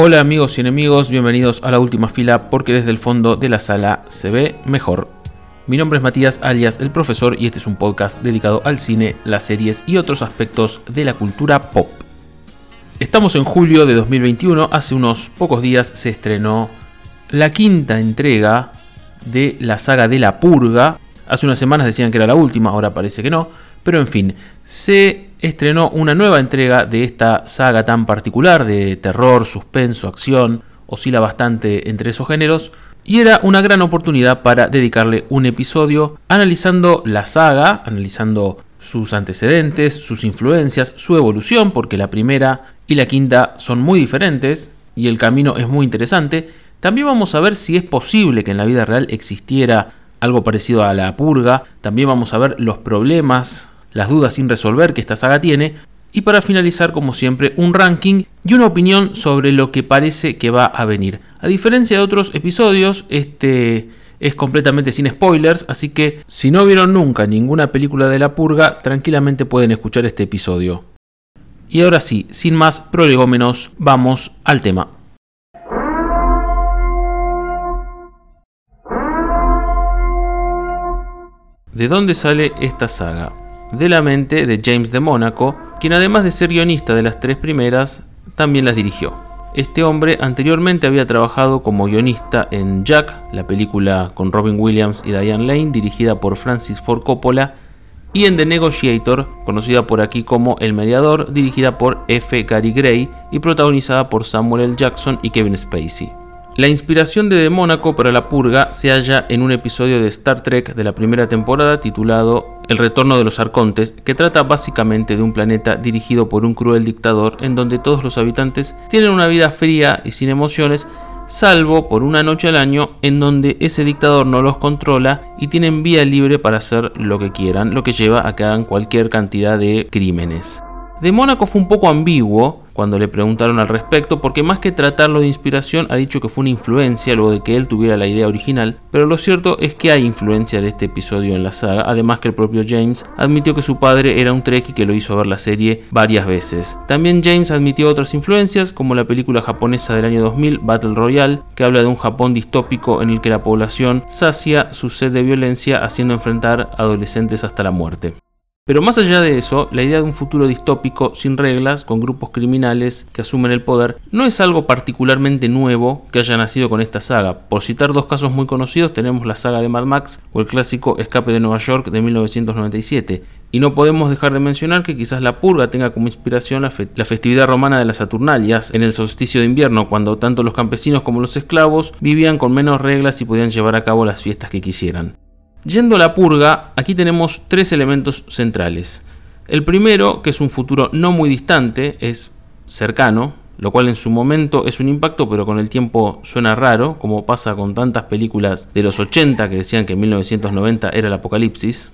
Hola amigos y enemigos, bienvenidos a la última fila porque desde el fondo de la sala se ve mejor. Mi nombre es Matías alias el profesor y este es un podcast dedicado al cine, las series y otros aspectos de la cultura pop. Estamos en julio de 2021, hace unos pocos días se estrenó la quinta entrega de la saga de la purga. Hace unas semanas decían que era la última, ahora parece que no, pero en fin, se estrenó una nueva entrega de esta saga tan particular de terror, suspenso, acción, oscila bastante entre esos géneros, y era una gran oportunidad para dedicarle un episodio analizando la saga, analizando sus antecedentes, sus influencias, su evolución, porque la primera y la quinta son muy diferentes y el camino es muy interesante. También vamos a ver si es posible que en la vida real existiera algo parecido a la purga. También vamos a ver los problemas las dudas sin resolver que esta saga tiene, y para finalizar, como siempre, un ranking y una opinión sobre lo que parece que va a venir. A diferencia de otros episodios, este es completamente sin spoilers, así que si no vieron nunca ninguna película de la purga, tranquilamente pueden escuchar este episodio. Y ahora sí, sin más prolegómenos, vamos al tema. ¿De dónde sale esta saga? De la mente de James de Mónaco, quien además de ser guionista de las tres primeras, también las dirigió. Este hombre anteriormente había trabajado como guionista en Jack, la película con Robin Williams y Diane Lane, dirigida por Francis Ford Coppola, y en The Negotiator, conocida por aquí como El Mediador, dirigida por F. Gary Gray y protagonizada por Samuel L. Jackson y Kevin Spacey. La inspiración de De Mónaco para la purga se halla en un episodio de Star Trek de la primera temporada titulado El retorno de los arcontes, que trata básicamente de un planeta dirigido por un cruel dictador en donde todos los habitantes tienen una vida fría y sin emociones, salvo por una noche al año en donde ese dictador no los controla y tienen vía libre para hacer lo que quieran, lo que lleva a que hagan cualquier cantidad de crímenes. De Mónaco fue un poco ambiguo cuando le preguntaron al respecto, porque más que tratarlo de inspiración ha dicho que fue una influencia luego de que él tuviera la idea original, pero lo cierto es que hay influencia de este episodio en la saga, además que el propio James admitió que su padre era un Trekkie que lo hizo ver la serie varias veces. También James admitió otras influencias, como la película japonesa del año 2000, Battle Royale, que habla de un Japón distópico en el que la población sacia su sed de violencia haciendo enfrentar adolescentes hasta la muerte. Pero más allá de eso, la idea de un futuro distópico sin reglas, con grupos criminales que asumen el poder, no es algo particularmente nuevo que haya nacido con esta saga. Por citar dos casos muy conocidos, tenemos la saga de Mad Max o el clásico Escape de Nueva York de 1997. Y no podemos dejar de mencionar que quizás la purga tenga como inspiración la, la, festividad romana de las Saturnalias en el solsticio de invierno, cuando tanto los campesinos como los esclavos vivían con menos reglas y podían llevar a cabo las fiestas que quisieran. Yendo a la purga, aquí tenemos tres elementos centrales. El primero, que es un futuro no muy distante, es cercano, lo cual en su momento es un impacto, pero con el tiempo suena raro, como pasa con tantas películas de los 80 que decían que en 1990 era el apocalipsis.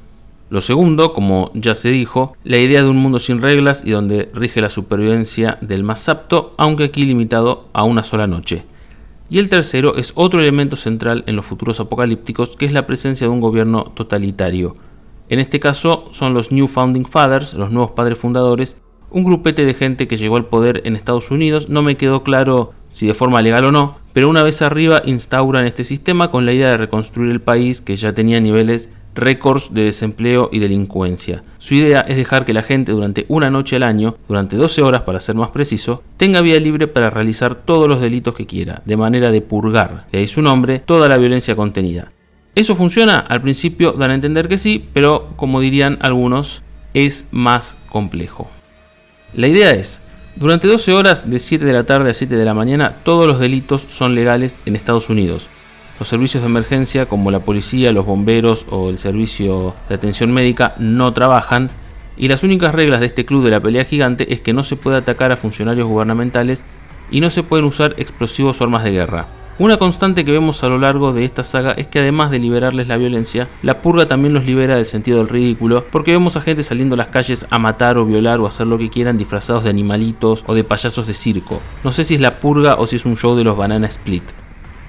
Lo segundo, como ya se dijo, la idea de un mundo sin reglas y donde rige la supervivencia del más apto, aunque aquí limitado a una sola noche. Y el tercero es otro elemento central en los futuros apocalípticos, que es la presencia de un gobierno totalitario. En este caso son los New Founding Fathers, los nuevos padres fundadores, un grupete de gente que llegó al poder en Estados Unidos, no me quedó claro si de forma legal o no, pero una vez arriba instauran este sistema con la idea de reconstruir el país que ya tenía niveles récords de desempleo y delincuencia. Su idea es dejar que la gente durante una noche al año, durante 12 horas para ser más preciso, tenga vía libre para realizar todos los delitos que quiera, de manera de purgar, de ahí su nombre, toda la violencia contenida. ¿Eso funciona? Al principio dan a entender que sí, pero como dirían algunos, es más complejo. La idea es, durante 12 horas de 7 de la tarde a 7 de la mañana, todos los delitos son legales en Estados Unidos. Los servicios de emergencia como la policía, los bomberos o el servicio de atención médica no trabajan y las únicas reglas de este club de la pelea gigante es que no se puede atacar a funcionarios gubernamentales y no se pueden usar explosivos o armas de guerra. Una constante que vemos a lo largo de esta saga es que además de liberarles la violencia, la purga también los libera del sentido del ridículo, porque vemos a gente saliendo a las calles a matar o violar o hacer lo que quieran disfrazados de animalitos o de payasos de circo. No sé si es la purga o si es un show de los Banana Split.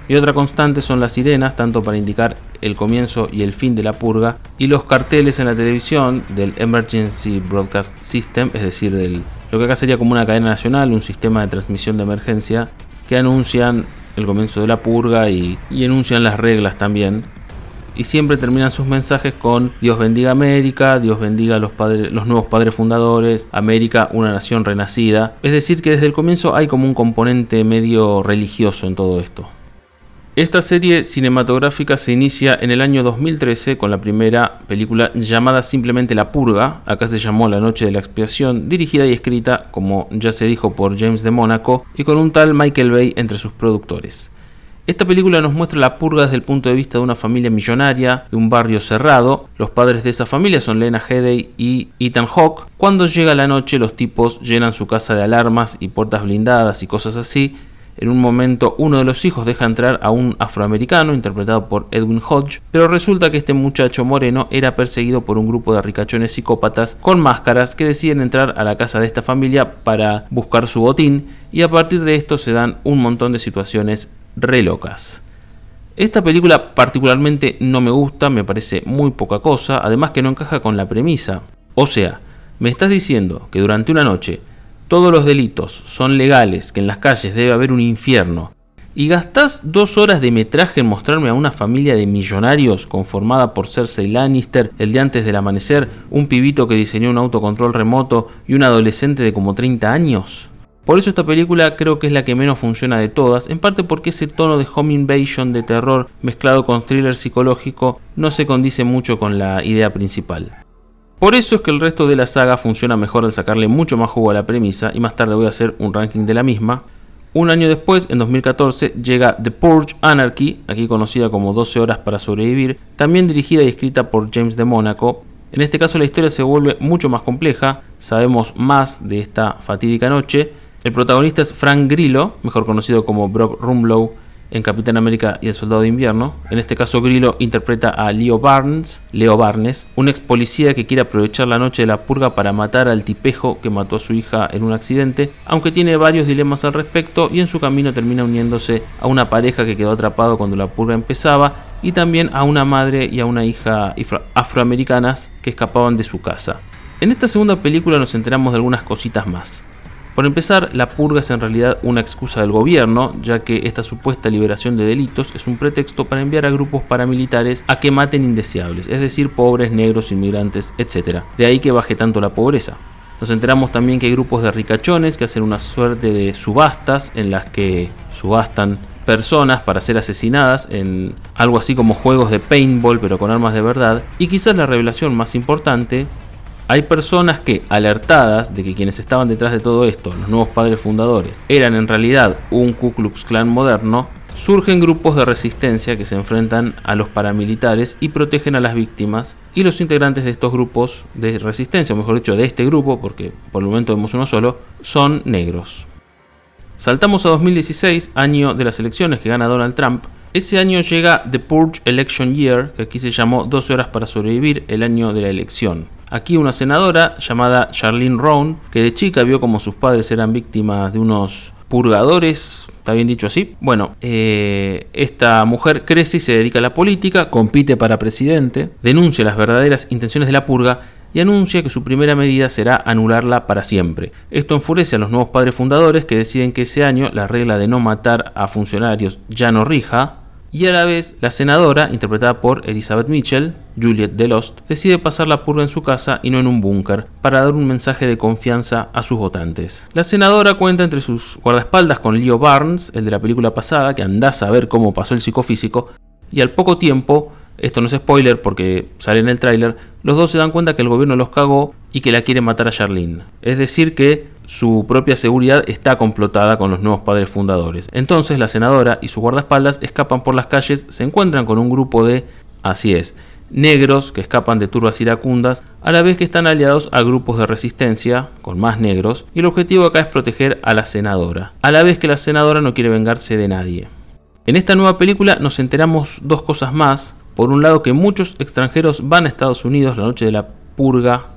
Y otra constante son las sirenas, tanto para indicar el comienzo y el fin de la purga, y los carteles en la televisión del Emergency Broadcast System, es decir, del, lo que acá sería como una cadena nacional, un sistema de transmisión de emergencia, que anuncian el comienzo de la purga y, enuncian las reglas también y siempre terminan sus mensajes con Dios bendiga América, Dios bendiga a los, padres, los nuevos padres fundadores, América una nación renacida. Es decir, que desde el comienzo hay como un componente medio religioso en todo esto. Esta serie cinematográfica se inicia en el año 2013 con la primera película llamada simplemente La Purga, acá se llamó La Noche de la Expiación, dirigida y escrita, como ya se dijo, por James de Mónaco y con un tal Michael Bay entre sus productores. Esta película nos muestra la purga desde el punto de vista de una familia millonaria, de un barrio cerrado. Los padres de esa familia son Lena Headey y Ethan Hawke. Cuando llega la noche, los tipos llenan su casa de alarmas y puertas blindadas y cosas así. En un momento, uno de los hijos deja entrar a un afroamericano, interpretado por Edwin Hodge, pero resulta que este muchacho moreno era perseguido por un grupo de ricachones psicópatas con máscaras que deciden entrar a la casa de esta familia para buscar su botín, y a partir de esto se dan un montón de situaciones re locas. Esta película particularmente no me gusta, me parece muy poca cosa, además que no encaja con la premisa. O sea, me estás diciendo que durante una noche todos los delitos son legales, que en las calles debe haber un infierno, y gastás dos horas de metraje en mostrarme a una familia de millonarios conformada por Cersei Lannister, el de antes del amanecer, un pibito que diseñó un autocontrol remoto y un adolescente de como 30 años. Por eso esta película creo que es la que menos funciona de todas, en parte porque ese tono de home invasion de terror mezclado con thriller psicológico no se condice mucho con la idea principal. Por eso es que el resto de la saga funciona mejor al sacarle mucho más jugo a la premisa y más tarde voy a hacer un ranking de la misma. Un año después, en 2014, llega The Purge Anarchy, aquí conocida como 12 horas para sobrevivir, también dirigida y escrita por James de Mónaco. En este caso la historia se vuelve mucho más compleja, sabemos más de esta fatídica noche, el protagonista es Frank Grillo, mejor conocido como Brock Rumlow en Capitán América y el Soldado de Invierno. En este caso, Grillo interpreta a Leo Barnes, Leo Barnes, un ex policía que quiere aprovechar la noche de la purga para matar al tipejo que mató a su hija en un accidente, aunque tiene varios dilemas al respecto y en su camino termina uniéndose a una pareja que quedó atrapado cuando la purga empezaba y también a una madre y a una hija afroamericanas que escapaban de su casa. En esta segunda película nos enteramos de algunas cositas más. Por empezar, la purga es en realidad una excusa del gobierno, ya que esta supuesta liberación de delitos es un pretexto para enviar a grupos paramilitares a que maten indeseables, es decir, pobres, negros, inmigrantes, etc. De ahí que baje tanto la pobreza. Nos enteramos también que hay grupos de ricachones que hacen una suerte de subastas en las que subastan personas para ser asesinadas en algo así como juegos de paintball pero con armas de verdad. Y quizás la revelación más importante hay personas que, alertadas de que quienes estaban detrás de todo esto, los nuevos padres fundadores, eran en realidad un Ku Klux Klan moderno, surgen grupos de resistencia que se enfrentan a los paramilitares y protegen a las víctimas y los integrantes de estos grupos de resistencia, o mejor dicho de este grupo, porque por el momento vemos uno solo, son negros. Saltamos a 2016, año de las elecciones que gana Donald Trump. Ese año llega The Purge Election Year, que aquí se llamó 12 horas para sobrevivir, el año de la elección. Aquí una senadora llamada Charlene Roan, que de chica vio como sus padres eran víctimas de unos purgadores, ¿está bien dicho así? Bueno, eh, esta mujer crece y se dedica a la política, compite para presidente, denuncia las verdaderas intenciones de la purga y anuncia que su primera medida será anularla para siempre. Esto enfurece a los nuevos padres fundadores que deciden que ese año la regla de no matar a funcionarios ya no rija, y a la vez la senadora, interpretada por Elizabeth Mitchell, Juliet de Lost, decide pasar la purga en su casa y no en un búnker, para dar un mensaje de confianza a sus votantes. La senadora cuenta entre sus guardaespaldas con Leo Barnes, el de la película pasada, que andás a ver cómo pasó el psicofísico, y al poco tiempo esto no es spoiler porque sale en el tráiler, los dos se dan cuenta que el gobierno los cagó y que la quiere matar a Charlene. Es decir que su propia seguridad está complotada con los nuevos padres fundadores. Entonces la senadora y su guardaespaldas escapan por las calles, se encuentran con un grupo de, así es, negros que escapan de turbas iracundas, a la vez que están aliados a grupos de resistencia, con más negros, y el objetivo acá es proteger a la senadora, a la vez que la senadora no quiere vengarse de nadie. En esta nueva película nos enteramos dos cosas más, por un lado que muchos extranjeros van a Estados Unidos la noche de la purga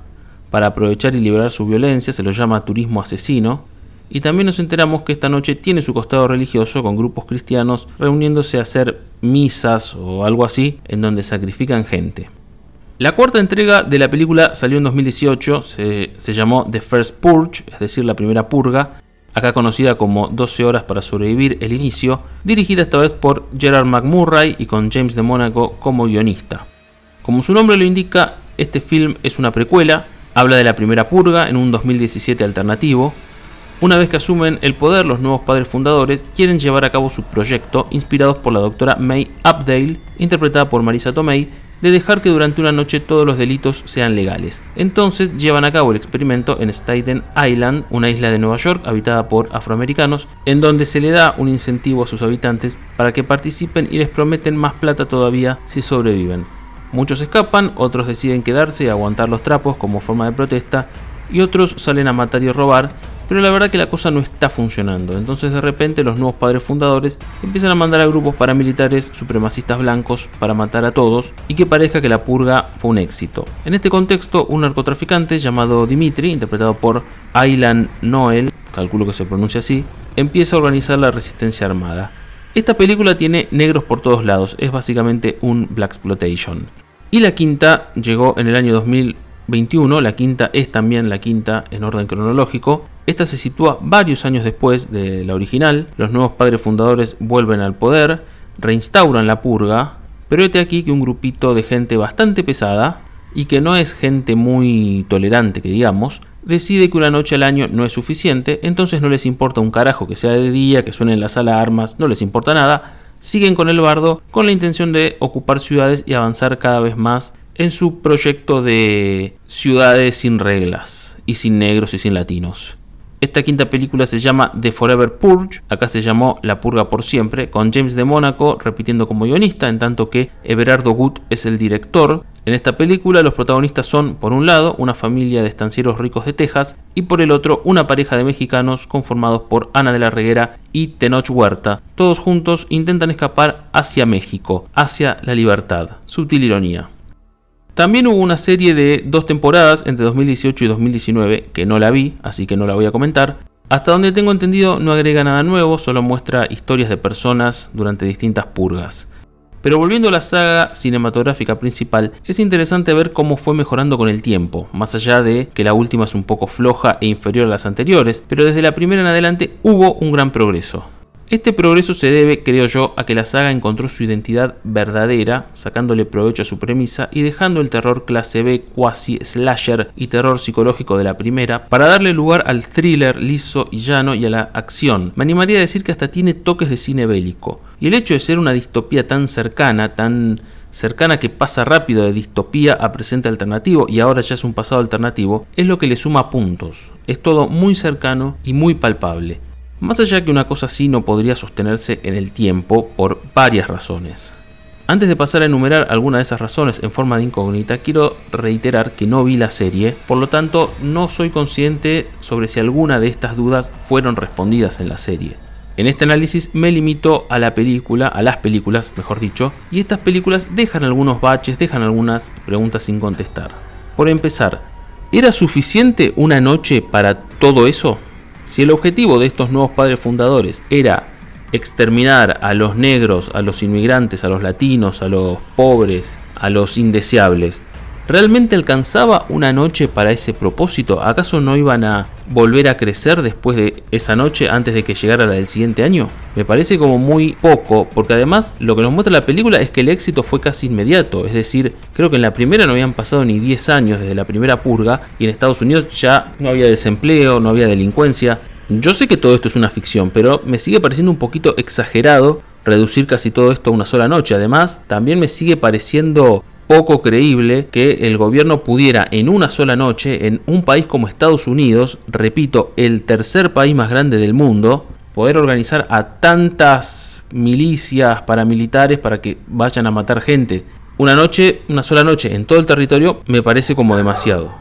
para aprovechar y liberar su violencia, se lo llama turismo asesino, y también nos enteramos que esta noche tiene su costado religioso con grupos cristianos reuniéndose a hacer misas o algo así en donde sacrifican gente. La cuarta entrega de la película salió en 2018, se, se llamó The First Purge, es decir, la primera purga, acá conocida como 12 horas para sobrevivir el inicio, dirigida esta vez por Gerard McMurray y con James de Mónaco como guionista. Como su nombre lo indica, este film es una precuela, habla de la primera purga en un 2017 alternativo. Una vez que asumen el poder, los nuevos padres fundadores quieren llevar a cabo su proyecto, inspirados por la doctora May Updale, interpretada por Marisa Tomei, de dejar que durante una noche todos los delitos sean legales. Entonces llevan a cabo el experimento en Staten Island, una isla de Nueva York habitada por afroamericanos, en donde se le da un incentivo a sus habitantes para que participen y les prometen más plata todavía si sobreviven. Muchos escapan, otros deciden quedarse y aguantar los trapos como forma de protesta, y otros salen a matar y robar, pero la verdad que la cosa no está funcionando. Entonces de repente los nuevos padres fundadores empiezan a mandar a grupos paramilitares supremacistas blancos para matar a todos y que parezca que la purga fue un éxito. En este contexto, un narcotraficante llamado Dimitri, interpretado por Aylan Noel, calculo que se pronuncia así, empieza a organizar la resistencia armada. Esta película tiene negros por todos lados, es básicamente un Black Exploitation. Y la quinta llegó en el año 2021, la quinta es también la quinta en orden cronológico. Esta se sitúa varios años después de la original, los nuevos padres fundadores vuelven al poder, reinstauran la purga, pero este aquí que un grupito de gente bastante pesada, y que no es gente muy tolerante que digamos, decide que una noche al año no es suficiente, entonces no les importa un carajo que sea de día, que suenen las alarmas, no les importa nada, siguen con el bardo con la intención de ocupar ciudades y avanzar cada vez más en su proyecto de ciudades sin reglas y sin negros y sin latinos. Esta quinta película se llama The Forever Purge, acá se llamó La Purga por Siempre, con James de Mónaco repitiendo como guionista, en tanto que Everardo Gut es el director. En esta película los protagonistas son, por un lado, una familia de estancieros ricos de Texas y por el otro, una pareja de mexicanos conformados por Ana de la Reguera y Tenoch Huerta. Todos juntos intentan escapar hacia México, hacia la libertad. Sutil ironía. También hubo una serie de dos temporadas entre 2018 y 2019 que no la vi, así que no la voy a comentar. Hasta donde tengo entendido no agrega nada nuevo, solo muestra historias de personas durante distintas purgas. Pero volviendo a la saga cinematográfica principal, es interesante ver cómo fue mejorando con el tiempo, más allá de que la última es un poco floja e inferior a las anteriores, pero desde la primera en adelante hubo un gran progreso. Este progreso se debe, creo yo, a que la saga encontró su identidad verdadera, sacándole provecho a su premisa y dejando el terror clase B, quasi slasher y terror psicológico de la primera, para darle lugar al thriller liso y llano y a la acción. Me animaría a decir que hasta tiene toques de cine bélico. Y el hecho de ser una distopía tan cercana, tan cercana que pasa rápido de distopía a presente alternativo y ahora ya es un pasado alternativo, es lo que le suma puntos. Es todo muy cercano y muy palpable. Más allá que una cosa así no podría sostenerse en el tiempo por varias razones. Antes de pasar a enumerar alguna de esas razones en forma de incógnita, quiero reiterar que no vi la serie, por lo tanto no soy consciente sobre si alguna de estas dudas fueron respondidas en la serie. En este análisis me limito a la película, a las películas, mejor dicho, y estas películas dejan algunos baches, dejan algunas preguntas sin contestar. Por empezar, ¿era suficiente una noche para todo eso? Si el objetivo de estos nuevos padres fundadores era exterminar a los negros, a los inmigrantes, a los latinos, a los pobres, a los indeseables, ¿realmente alcanzaba una noche para ese propósito? ¿Acaso no iban a volver a crecer después de esa noche antes de que llegara la del siguiente año? Me parece como muy poco, porque además lo que nos muestra la película es que el éxito fue casi inmediato, es decir, creo que en la primera no habían pasado ni 10 años desde la primera purga y en Estados Unidos ya no había desempleo, no había delincuencia. Yo sé que todo esto es una ficción, pero me sigue pareciendo un poquito exagerado reducir casi todo esto a una sola noche. Además, también me sigue pareciendo poco creíble que el gobierno pudiera en una sola noche, en un país como Estados Unidos, repito, el tercer país más grande del mundo, poder organizar a tantas milicias paramilitares para que vayan a matar gente. Una noche, una sola noche en todo el territorio me parece como demasiado.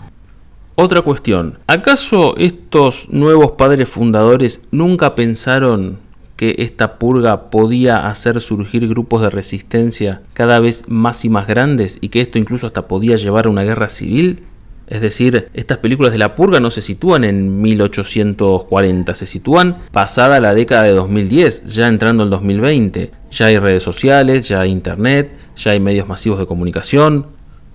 Otra cuestión, ¿acaso estos nuevos padres fundadores nunca pensaron que esta purga podía hacer surgir grupos de resistencia cada vez más y más grandes y que esto incluso hasta podía llevar a una guerra civil? Es decir, estas películas de la purga no se sitúan en 1840, se sitúan pasada la década de 2010, ya entrando el 2020. Ya hay redes sociales, ya hay internet, ya hay medios masivos de comunicación.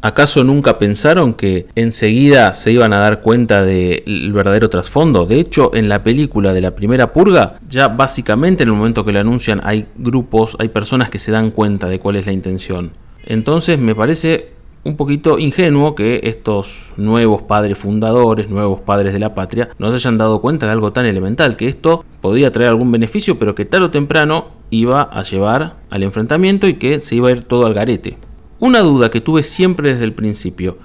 ¿Acaso nunca pensaron que enseguida se iban a dar cuenta del verdadero trasfondo? De hecho, en la película de la primera purga, ya básicamente en el momento que lo anuncian hay grupos, hay personas que se dan cuenta de cuál es la intención. Entonces me parece un poquito ingenuo que estos nuevos padres fundadores, nuevos padres de la patria, no se hayan dado cuenta de algo tan elemental, que esto podía traer algún beneficio, pero que tarde o temprano iba a llevar al enfrentamiento y que se iba a ir todo al garete. Una duda que tuve siempre desde el principio.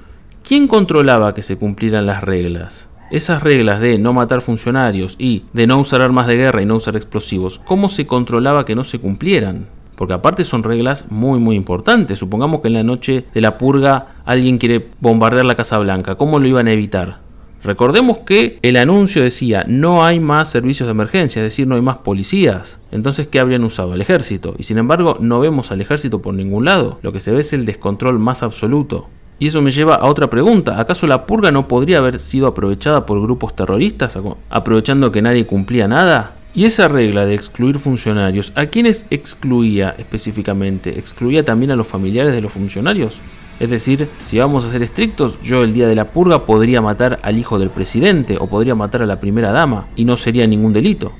¿Quién controlaba que se cumplieran las reglas? Esas reglas de no matar funcionarios y de no usar armas de guerra y no usar explosivos, ¿cómo se controlaba que no se cumplieran? Porque aparte son reglas muy muy importantes. Supongamos que en la noche de la purga alguien quiere bombardear la Casa Blanca. ¿Cómo lo iban a evitar? Recordemos que el anuncio decía no hay más servicios de emergencia, es decir, no hay más policías. Entonces, ¿qué habrían usado? El ejército. Y sin embargo, no vemos al ejército por ningún lado. Lo que se ve es el descontrol más absoluto. Y eso me lleva a otra pregunta. ¿Acaso la purga no podría haber sido aprovechada por grupos terroristas, aprovechando que nadie cumplía nada? Y esa regla de excluir funcionarios, ¿a quiénes excluía específicamente? ¿Excluía también a los familiares de los funcionarios? Es decir, si vamos a ser estrictos, yo el día de la purga podría matar al hijo del presidente o podría matar a la primera dama y no sería ningún delito.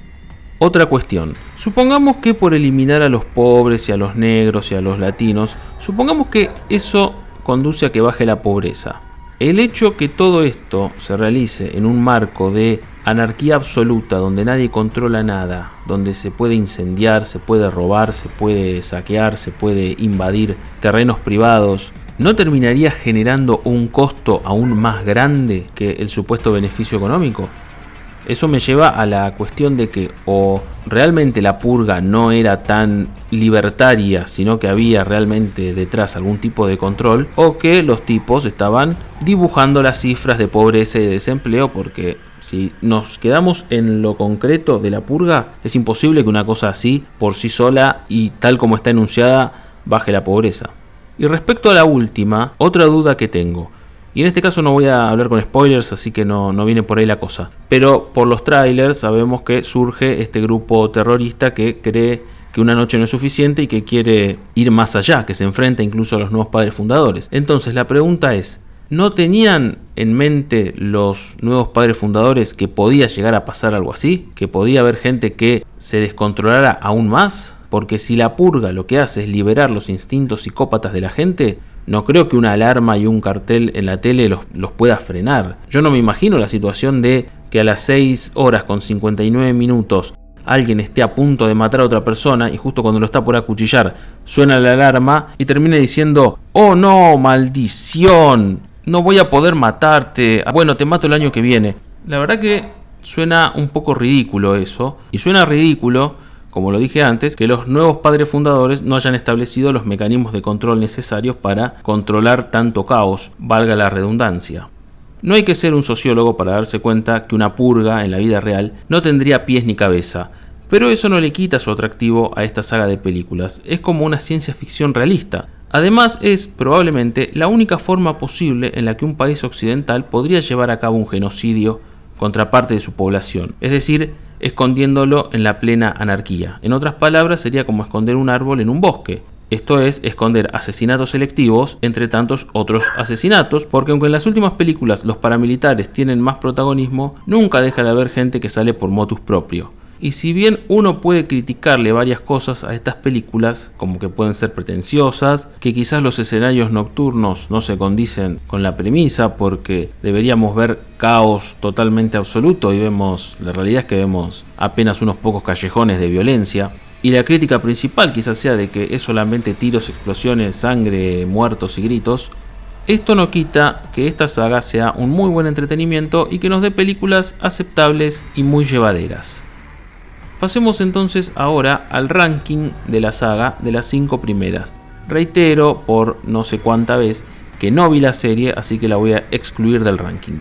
Otra cuestión, supongamos que por eliminar a los pobres y a los negros y a los latinos, supongamos que eso conduce a que baje la pobreza. El hecho que todo esto se realice en un marco de anarquía absoluta, donde nadie controla nada, donde se puede incendiar, se puede robar, se puede saquear, se puede invadir terrenos privados, ¿no terminaría generando un costo aún más grande que el supuesto beneficio económico? Eso me lleva a la cuestión de que o realmente la purga no era tan libertaria, sino que había realmente detrás algún tipo de control, o que los tipos estaban dibujando las cifras de pobreza y de desempleo, porque si nos quedamos en lo concreto de la purga, es imposible que una cosa así, por sí sola y tal como está enunciada, baje la pobreza. Y respecto a la última, otra duda que tengo. Y en este caso no voy a hablar con spoilers, así que no, no viene por ahí la cosa. Pero por los trailers sabemos que surge este grupo terrorista que cree que una noche no es suficiente y que quiere ir más allá, que se enfrenta incluso a los nuevos padres fundadores. Entonces la pregunta es, ¿no tenían en mente los nuevos padres fundadores que podía llegar a pasar algo así? ¿Que podía haber gente que se descontrolara aún más? Porque si la purga lo que hace es liberar los instintos psicópatas de la gente, no creo que una alarma y un cartel en la tele los, pueda frenar. Yo no me imagino la situación de que a las 6 horas con 59 minutos alguien esté a punto de matar a otra persona y justo cuando lo está por acuchillar suena la alarma y termine diciendo, oh no, maldición, no voy a poder matarte, bueno, te mato el año que viene. La verdad que suena un poco ridículo eso, y suena ridículo como lo dije antes, que los nuevos padres fundadores no hayan establecido los mecanismos de control necesarios para controlar tanto caos, valga la redundancia. No hay que ser un sociólogo para darse cuenta que una purga en la vida real no tendría pies ni cabeza, pero eso no le quita su atractivo a esta saga de películas, es como una ciencia ficción realista. Además es probablemente la única forma posible en la que un país occidental podría llevar a cabo un genocidio contra parte de su población, es decir, escondiéndolo en la plena anarquía. En otras palabras, sería como esconder un árbol en un bosque. Esto es esconder asesinatos selectivos entre tantos otros asesinatos, porque aunque en las últimas películas los paramilitares tienen más protagonismo, nunca deja de haber gente que sale por motus propio. Y si bien uno puede criticarle varias cosas a estas películas, como que pueden ser pretenciosas, que quizás los escenarios nocturnos no se condicen con la premisa, porque deberíamos ver caos totalmente absoluto y vemos, la realidad es que vemos apenas unos pocos callejones de violencia, y la crítica principal quizás sea de que es solamente tiros, explosiones, sangre, muertos y gritos, esto no quita que esta saga sea un muy buen entretenimiento y que nos dé películas aceptables y muy llevaderas. Pasemos entonces ahora al ranking de la saga de las 5 primeras. Reitero por no sé cuánta vez que no vi la serie, así que la voy a excluir del ranking.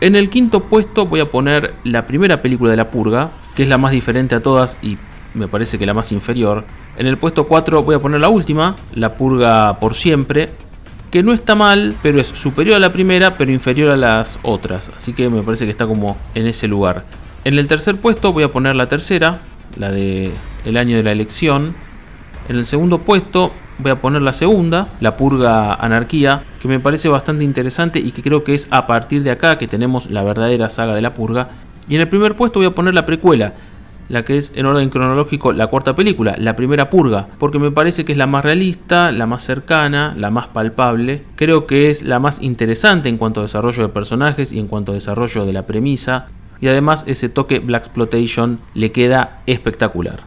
En el quinto puesto voy a poner la primera película de La Purga, que es la más diferente a todas y me parece que la más inferior. En el puesto 4 voy a poner la última, La Purga por siempre, que no está mal, pero es superior a la primera, pero inferior a las otras. Así que me parece que está como en ese lugar. En el tercer puesto voy a poner la tercera, la de el año de la elección. En el segundo puesto voy a poner la segunda, La Purga Anarquía, que me parece bastante interesante y que creo que es a partir de acá que tenemos la verdadera saga de La Purga. Y en el primer puesto voy a poner la precuela, la que es en orden cronológico la cuarta película, la primera purga, porque me parece que es la más realista, la más cercana, la más palpable, creo que es la más interesante en cuanto a desarrollo de personajes y en cuanto a desarrollo de la premisa, y además ese toque Black Exploitation le queda espectacular.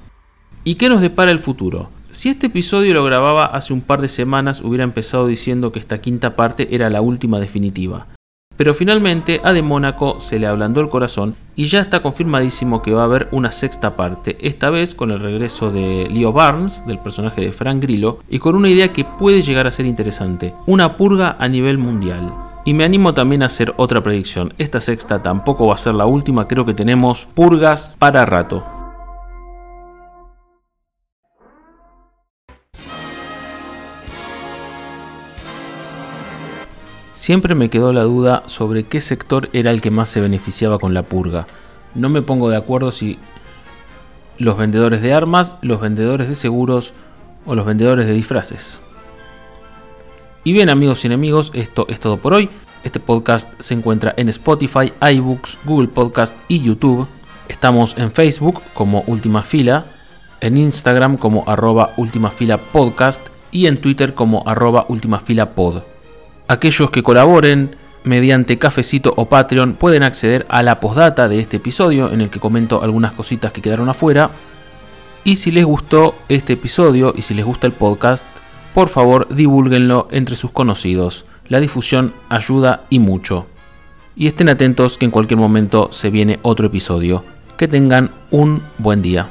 ¿Y qué nos depara el futuro? Si este episodio lo grababa hace un par de semanas hubiera empezado diciendo que esta quinta parte era la última definitiva. Pero finalmente a De Mónaco se le ablandó el corazón y ya está confirmadísimo que va a haber una sexta parte, esta vez con el regreso de Leo Barnes, del personaje de Frank Grillo, y con una idea que puede llegar a ser interesante, una purga a nivel mundial. Y me animo también a hacer otra predicción, esta sexta tampoco va a ser la última, creo que tenemos purgas para rato. Siempre me quedó la duda sobre qué sector era el que más se beneficiaba con la purga. No me pongo de acuerdo si los vendedores de armas, los vendedores de seguros o los vendedores de disfraces. Y bien amigos y enemigos, esto es todo por hoy. Este podcast se encuentra en Spotify, iBooks, Google Podcast y YouTube. Estamos en Facebook como Última Fila, en Instagram como arroba Última Fila Podcast y en Twitter como arroba Última Fila Pod. Aquellos que colaboren mediante Cafecito o Patreon pueden acceder a la postdata de este episodio en el que comento algunas cositas que quedaron afuera. Y si les gustó este episodio y si les gusta el podcast, por favor divulguenlo entre sus conocidos. La difusión ayuda y mucho. Y estén atentos que en cualquier momento se viene otro episodio. Que tengan un buen día.